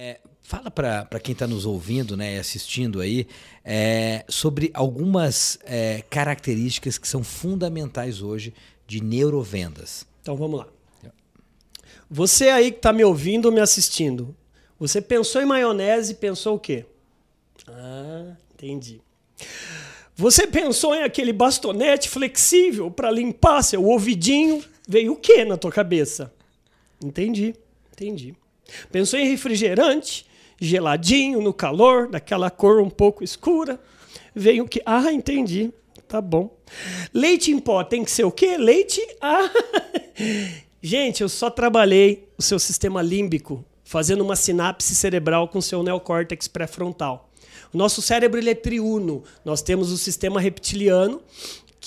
É, fala para quem está nos ouvindo né, e assistindo aí é, sobre algumas é, características que são fundamentais hoje de neurovendas. Então vamos lá. Você aí que está me ouvindo ou me assistindo, você pensou em maionese e pensou o quê? Ah, entendi. Você pensou em aquele bastonete flexível para limpar seu ouvidinho? Veio o quê na tua cabeça? Entendi, entendi. Pensou em refrigerante, geladinho, no calor, daquela cor um pouco escura? Veio o quê? Ah, entendi. Tá bom. Leite em pó tem que ser o quê? Leite? Ah. Gente, eu só trabalhei o seu sistema límbico fazendo uma sinapse cerebral com seu neocórtex pré-frontal. O nosso cérebro ele é triuno. Nós temos o sistema reptiliano,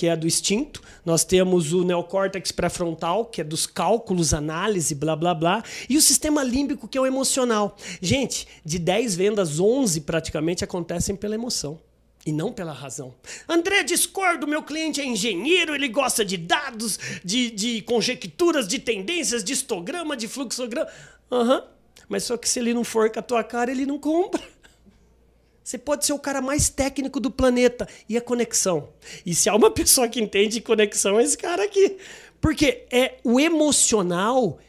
que é do instinto. Nós temos o neocórtex pré-frontal, que é dos cálculos, análise, blá blá blá, e o sistema límbico, que é o emocional. Gente, de 10 vendas, 11 praticamente acontecem pela emoção e não pela razão. André, discordo, meu cliente é engenheiro, ele gosta de dados, de, de conjecturas, de tendências, de histograma, de fluxograma. Aham, uhum. mas só que se ele não for com a tua cara, ele não compra. Você pode ser o cara mais técnico do planeta. E a conexão? E se há uma pessoa que entende conexão, é esse cara aqui. Porque é o emocional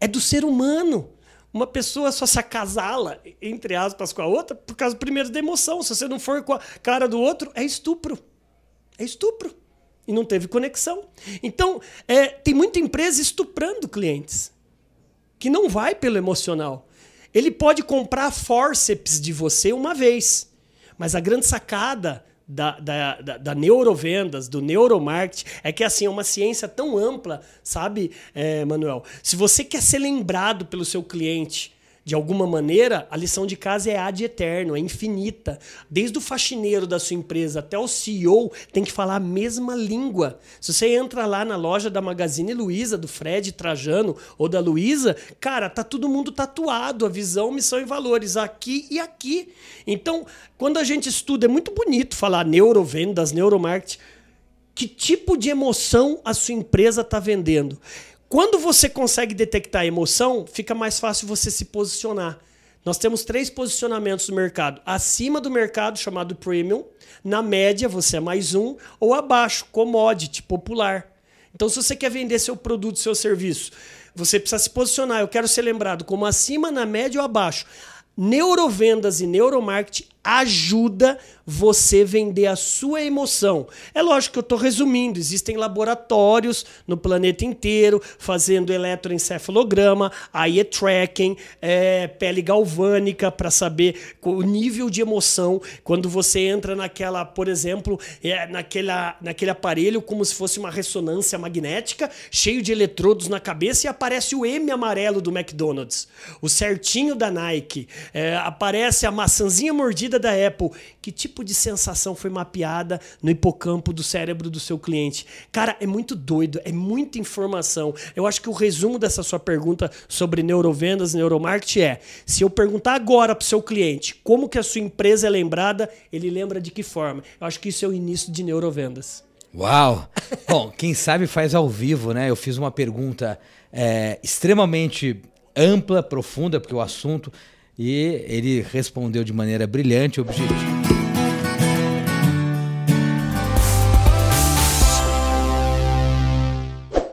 é do ser humano. Uma pessoa só se acasala, entre aspas, com a outra, por causa, primeiro, da emoção. Se você não for com a cara do outro, é estupro. É estupro. E não teve conexão. Então, é, tem muita empresa estuprando clientes. Que não vai pelo emocional. Ele pode comprar forceps de você uma vez. Mas a grande sacada da, da, da, da, neurovendas, do neuromarketing, é que assim, é uma ciência tão ampla, sabe, é, Manuel? Se você quer ser lembrado pelo seu cliente de alguma maneira, a lição de casa é ad eterno, é infinita. Desde o faxineiro da sua empresa até o CEO tem que falar a mesma língua. Se você entra lá na loja da Magazine Luiza, do Fred Trajano ou da Luiza, cara, tá todo mundo tatuado, a visão, missão e valores aqui e aqui. Então, quando a gente estuda, é muito bonito falar neurovendas, neuromarketing. Que tipo de emoção a sua empresa está vendendo? Quando você consegue detectar a emoção, fica mais fácil você se posicionar. Nós temos três posicionamentos no mercado. Acima do mercado, chamado premium. Na média, você é mais um. Ou abaixo, commodity, popular. Então, se você quer vender seu produto, seu serviço, você precisa se posicionar. Eu quero ser lembrado como acima, na média ou abaixo. Neurovendas e neuromarketing ajuda você vender a sua emoção. É lógico que eu estou resumindo, existem laboratórios no planeta inteiro fazendo eletroencefalograma, eye tracking, é, pele galvânica para saber o nível de emoção. Quando você entra naquela, por exemplo, é, naquela, naquele aparelho como se fosse uma ressonância magnética, cheio de eletrodos na cabeça e aparece o M amarelo do McDonald's, o certinho da Nike, é, aparece a maçãzinha mordida da Apple, que tipo de sensação foi mapeada no hipocampo do cérebro do seu cliente? Cara, é muito doido, é muita informação. Eu acho que o resumo dessa sua pergunta sobre neurovendas, neuromarketing é: se eu perguntar agora para o seu cliente como que a sua empresa é lembrada, ele lembra de que forma? Eu acho que isso é o início de neurovendas. Uau! Bom, quem sabe faz ao vivo, né? Eu fiz uma pergunta é, extremamente ampla, profunda, porque o assunto e ele respondeu de maneira brilhante objetiva.